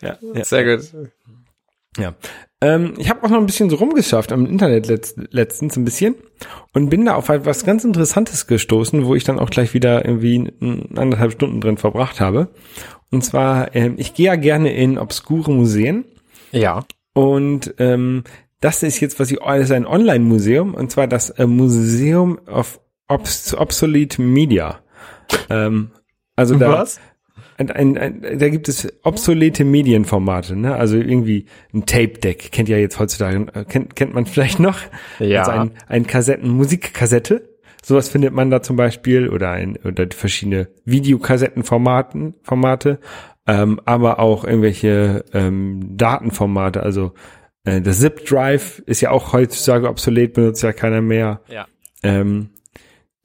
ja, ja. Sehr gut. Ja. Ähm, ich habe auch noch ein bisschen so rumgesurft am Internet letzt, letztens ein bisschen und bin da auf etwas ganz Interessantes gestoßen, wo ich dann auch gleich wieder irgendwie anderthalb Stunden drin verbracht habe. Und zwar, ähm, ich gehe ja gerne in obskure Museen Ja. und ähm, das ist jetzt, was ich, das ist ein Online-Museum und zwar das äh, Museum of Obs Obsolete Media. Ähm, also da, ein, ein, ein, da gibt es obsolete Medienformate, ne? Also irgendwie ein Tape-Deck, kennt ja jetzt heutzutage, äh, kennt, kennt man vielleicht noch. Ja. Also ein, ein Kassetten, Musikkassette. Sowas findet man da zum Beispiel oder ein, oder verschiedene Videokassettenformaten, Formate, ähm, aber auch irgendwelche ähm, Datenformate, also äh, das Zip Drive ist ja auch heutzutage obsolet, benutzt ja keiner mehr. Ja. Ähm,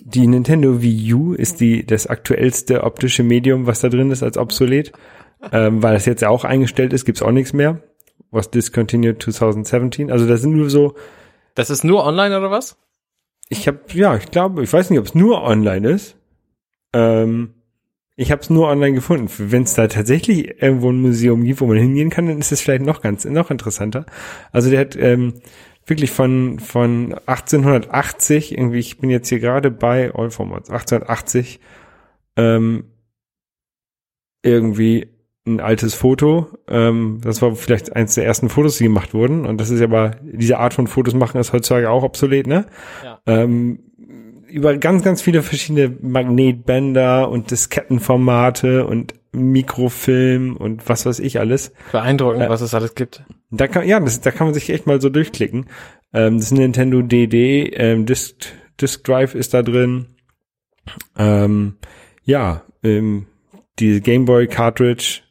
die Nintendo Wii U ist die das aktuellste optische Medium, was da drin ist, als obsolet, ähm, weil das jetzt ja auch eingestellt ist, gibt's auch nichts mehr. Was discontinued 2017. Also das sind nur so, Das ist nur online oder was? ich habe ja, ich glaube, ich weiß nicht, ob es nur online ist. Ähm, ich habe es nur online gefunden. Wenn es da tatsächlich irgendwo ein Museum gibt, wo man hingehen kann, dann ist es vielleicht noch ganz noch interessanter. Also der hat ähm, wirklich von von 1880 irgendwie. Ich bin jetzt hier gerade bei All Formats 1880 ähm, irgendwie ein altes Foto. Ähm, das war vielleicht eins der ersten Fotos, die gemacht wurden. Und das ist aber diese Art von Fotos machen ist heutzutage auch obsolet, ne? Ja. ähm, über ganz, ganz viele verschiedene Magnetbänder und Diskettenformate und Mikrofilm und was weiß ich alles. Beeindruckend, Ja. was es alles gibt. Da kann, ja, das, da kann man sich echt mal so durchklicken. Ähm, das Nintendo DD, ähm, Disk, Disk Drive ist da drin. Ähm, ja, ähm, die Game Boy Cartridge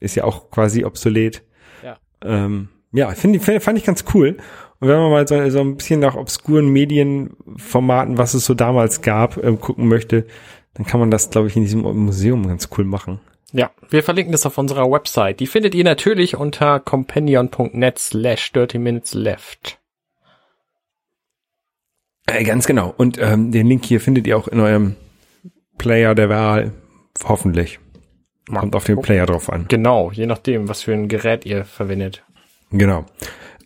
ist ja auch quasi obsolet. Ja. Ähm, ja, finde ich, fand ich ganz cool. Und wenn man mal so, so ein bisschen nach obskuren Medienformaten, was es so damals gab, ähm, gucken möchte, dann kann man das, glaube ich, in diesem Museum ganz cool machen. Ja, wir verlinken das auf unserer Website. Die findet ihr natürlich unter companion.net slash 30 minutes left. Äh, ganz genau. Und ähm, den Link hier findet ihr auch in eurem Player der Wahl. Hoffentlich. Kommt auf den Player drauf an. Genau, je nachdem, was für ein Gerät ihr verwendet. Genau.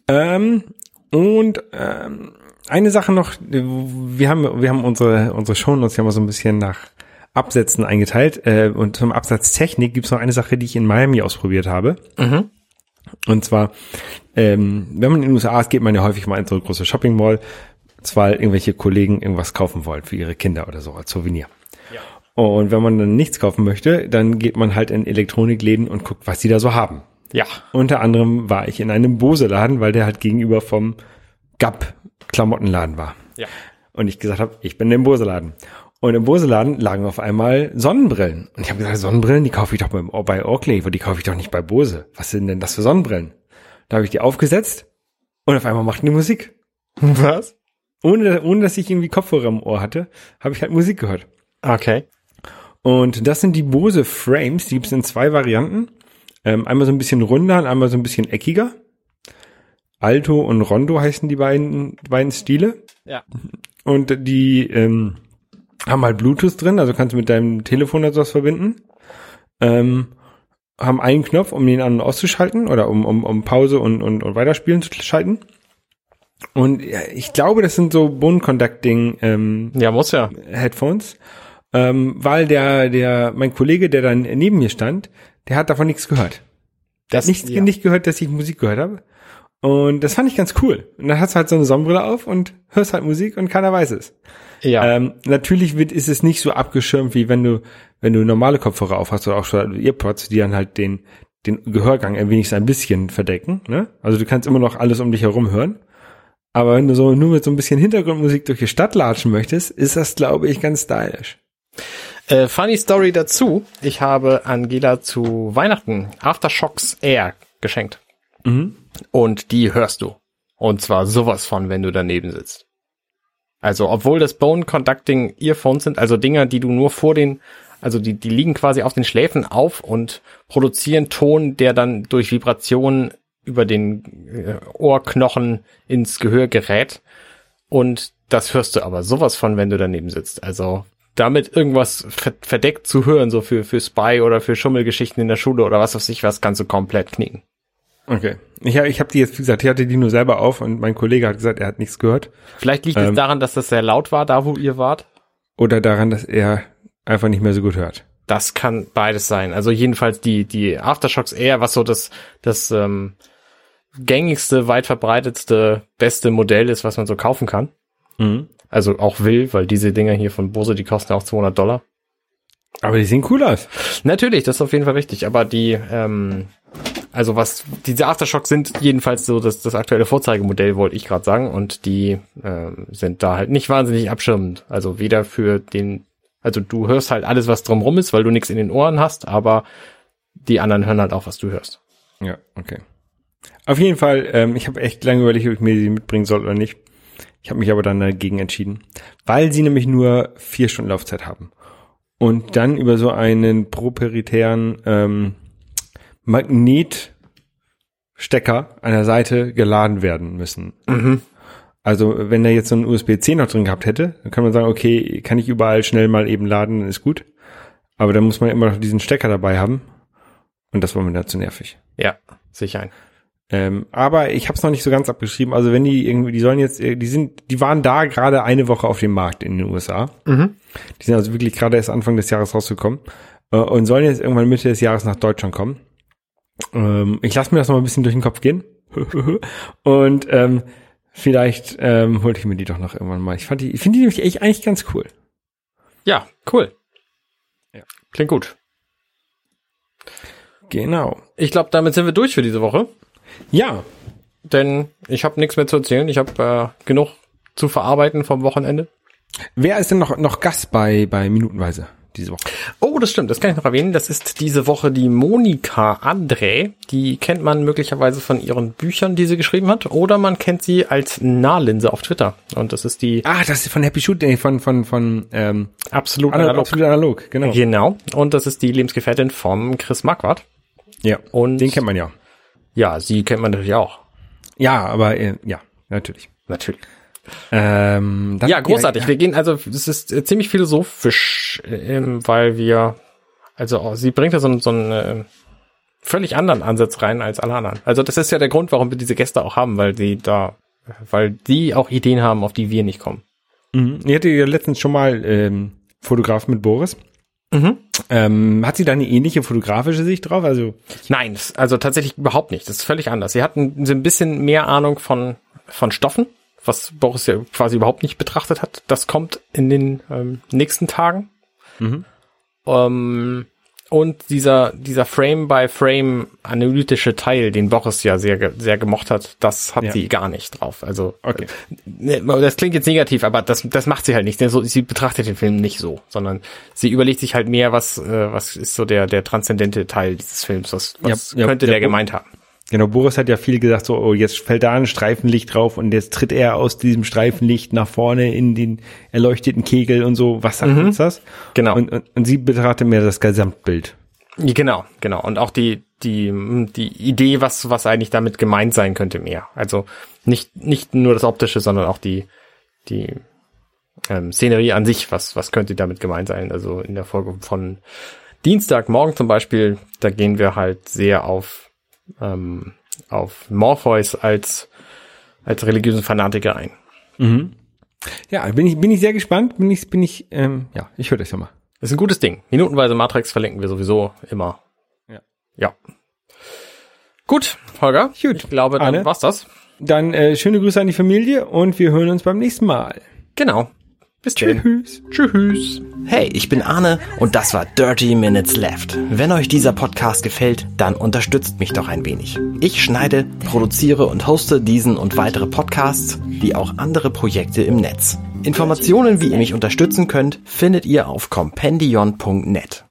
Ähm, und ähm, eine Sache noch, wir haben, wir haben unsere, unsere Shownotes ja mal so ein bisschen nach Absätzen eingeteilt. Äh, und zum Absatz Technik gibt es noch eine Sache, die ich in Miami ausprobiert habe. Mhm. Und zwar, ähm, wenn man in den USA ist, geht man ja häufig mal in so eine große Shopping Mall, weil irgendwelche Kollegen irgendwas kaufen wollen für ihre Kinder oder so als Souvenir. Ja. Und wenn man dann nichts kaufen möchte, dann geht man halt in Elektronikläden und guckt, was die da so haben. Ja. Unter anderem war ich in einem Bose-Laden, weil der halt gegenüber vom Gap-Klamottenladen war. Ja. Und ich gesagt habe, ich bin im Bose-Laden. Und im Bose-Laden lagen auf einmal Sonnenbrillen. Und ich habe gesagt, Sonnenbrillen, die kaufe ich doch bei, bei Oakley, aber die kaufe ich doch nicht bei Bose. Was sind denn das für Sonnenbrillen? Da habe ich die aufgesetzt und auf einmal machten die Musik. Was? Ohne, ohne dass ich irgendwie Kopfhörer im Ohr hatte, habe ich halt Musik gehört. Okay. Und das sind die Bose Frames, die gibt es in zwei Varianten. Ähm, einmal so ein bisschen runder und einmal so ein bisschen eckiger. Alto und Rondo heißen die beiden, beiden Stile. Ja. Und die ähm, haben halt Bluetooth drin, also kannst du mit deinem Telefon oder sowas verbinden. Ähm, haben einen Knopf, um den an- und auszuschalten oder um, um, um Pause und, und, und Weiterspielen zu schalten. Und ja, ich glaube, das sind so Bone Conducting ähm, Ja, muss ja. Headphones, ähm, weil der, der, mein Kollege, der dann neben mir stand, der hat davon nichts gehört. Das, Nicht, ja. nicht gehört, dass ich Musik gehört habe. Und das fand ich ganz cool. Und dann hast du halt so eine Sonnenbrille auf und hörst halt Musik und keiner weiß es. Ja. Ähm, natürlich wird, ist es nicht so abgeschirmt, wie wenn du, wenn du normale Kopfhörer auf hast oder auch schon Earpods, die dann halt den, den Gehörgang ein wenig ein bisschen verdecken. Ne? Also du kannst immer noch alles um dich herum hören. Aber wenn du so nur mit so ein bisschen Hintergrundmusik durch die Stadt latschen möchtest, ist das, glaube ich, ganz stylisch. Äh, funny Story dazu. Ich habe Angela zu Weihnachten Aftershocks Air geschenkt. Und die hörst du. Und zwar sowas von, wenn du daneben sitzt. Also, obwohl das Bone Conducting Earphones sind, also Dinger, die du nur vor den, also die, die liegen quasi auf den Schläfen auf und produzieren Ton, der dann durch Vibrationen über den äh, Ohrknochen ins Gehör gerät. Und das hörst du aber sowas von, wenn du daneben sitzt. Also, damit irgendwas ver verdeckt zu hören, so für, für Spy oder für Schummelgeschichten in der Schule oder was weiß ich was, kannst du komplett knicken. Okay. Ich, ich habe die jetzt, wie gesagt, ich hatte die nur selber auf und mein Kollege hat gesagt, er hat nichts gehört. Vielleicht liegt es Ähm. daran, dass das sehr laut war, da wo ihr wart. Oder daran, dass er einfach nicht mehr so gut hört. Das kann beides sein. Also jedenfalls die, die Aftershocks eher, was so das, das ähm, gängigste, weit verbreitetste, beste Modell ist, was man so kaufen kann. Also auch will, weil diese Dinger hier von Bose, die kosten auch 200 Dollar. Aber die sehen cool aus. Natürlich, das ist auf jeden Fall richtig. Aber die, ähm, also was, diese Aftershocks sind jedenfalls so das, das aktuelle Vorzeigemodell, wollte ich gerade sagen. Und die ähm, sind da halt nicht wahnsinnig abschirmend. Also weder für den, also du hörst halt alles, was drumrum ist, weil du nichts in den Ohren hast, aber die anderen hören halt auch, was du hörst. Ja, okay. Auf jeden Fall, ähm, ich habe echt lange überlegt, ob ich mir die mitbringen soll oder nicht. Ich habe mich aber dann dagegen entschieden, weil sie nämlich nur vier Stunden Laufzeit haben und dann über so einen proprietären ähm, Magnetstecker an der Seite geladen werden müssen. Also wenn er jetzt so einen USB-C noch drin gehabt hätte, dann kann man sagen, okay, kann ich überall schnell mal eben laden, dann ist gut. Aber dann muss man immer noch diesen Stecker dabei haben und das war mir dann zu nervig. Ja, sicher ein. Ähm, aber ich habe es noch nicht so ganz abgeschrieben. Also wenn die irgendwie, die sollen jetzt, äh, die sind, die waren da gerade eine Woche auf dem Markt in den USA. Die sind also wirklich gerade erst Anfang des Jahres rausgekommen äh, und sollen jetzt irgendwann Mitte des Jahres nach Deutschland kommen. Ähm, ich lasse mir das noch mal ein bisschen durch den Kopf gehen und ähm, vielleicht ähm, hole ich mir die doch noch irgendwann mal. Ich fand die, ich finde die nämlich echt eigentlich ganz cool. Ja, cool. Ja. Klingt gut. Genau. Ich glaube, damit sind wir durch für diese Woche. Ja, Denn ich habe nichts mehr zu erzählen. Ich habe äh, genug zu verarbeiten vom Wochenende. wer ist denn noch noch Gast bei bei Minutenweise diese Woche? Oh, das stimmt, das kann ich noch erwähnen. Das ist diese Woche die Monika André. Die kennt man möglicherweise von ihren Büchern, die sie geschrieben hat. Oder man kennt sie als Nahlinse auf Twitter. Und das ist die Ah, das ist von Happy Shoot, nee, von von von ähm, absolut analog. analog. absolut analog, genau. Genau. Und das ist die Lebensgefährtin vom Chris Marquardt. Ja, Und den kennt man ja. ja, sie kennt man natürlich auch. Ja, aber äh, ja, natürlich. Natürlich. Ähm, Ja, großartig. Ja, Wir gehen also, es ist äh, ziemlich philosophisch, ähm, weil wir, also oh, sie bringt da so, einen- so einen äh, völlig anderen Ansatz rein als alle anderen. Also das ist ja der Grund, warum wir diese Gäste auch haben, weil sie da, weil die auch Ideen haben, auf die wir nicht kommen. Mhm. Ich hatte ja letztens schon mal ähm, Fotograf mit Boris. Mhm. Ähm, hat sie da eine ähnliche fotografische Sicht drauf? Also Nein, also tatsächlich überhaupt nicht. Das ist völlig anders. Sie hatten so ein bisschen mehr Ahnung von, von Stoffen, was Boris ja quasi überhaupt nicht betrachtet hat. Das kommt in den ähm, nächsten Tagen. Ähm, und dieser, dieser Frame-by-Frame analytische Teil, den Boris ja sehr, sehr gemocht hat, das hat Ja. sie gar nicht drauf. Also, Okay. äh, das klingt jetzt negativ, aber das, das macht sie halt nicht. So, sie betrachtet den Film nicht so, sondern sie überlegt sich halt mehr, was, äh, was ist so der, der transzendente Teil dieses Films, was, was Ja, könnte ja, der gemeint haben. Genau, Boris hat ja viel gesagt, so oh, jetzt fällt da ein Streifenlicht drauf und jetzt tritt er aus diesem Streifenlicht nach vorne in den erleuchteten Kegel und so. Was sagt uns das? Genau. Und, und, und sie betrachtet mehr das Gesamtbild. Genau, genau. Und auch die, die, die Idee, was, was eigentlich damit gemeint sein könnte mehr. Also nicht, nicht nur das Optische, sondern auch die, die ähm, Szenerie an sich, was, was könnte damit gemeint sein. Also in der Folge von Dienstagmorgen zum Beispiel, da gehen wir halt sehr auf, ähm, auf Morpheus als, als religiösen Fanatiker ein. Ja, bin ich bin ich sehr gespannt. Bin ich bin ich ähm, ja, ich höre das ja mal. Ist ein gutes Ding. Minutenweise Matrix verlinken wir sowieso immer. Ja. Ja. Gut, Holger. Gut. Ich glaube, dann Arne? war's das. Dann äh, schöne Grüße an die Familie und wir hören uns beim nächsten Mal. Genau. Bis dann. Tschüss. Tschüss. Hey, ich bin Arne und das war Dirty Minutes Left. Wenn euch dieser Podcast gefällt, dann unterstützt mich doch ein wenig. Ich schneide, produziere und hoste diesen und weitere Podcasts, wie auch andere Projekte im Netz. Informationen, wie ihr mich unterstützen könnt, findet ihr auf compendion.net.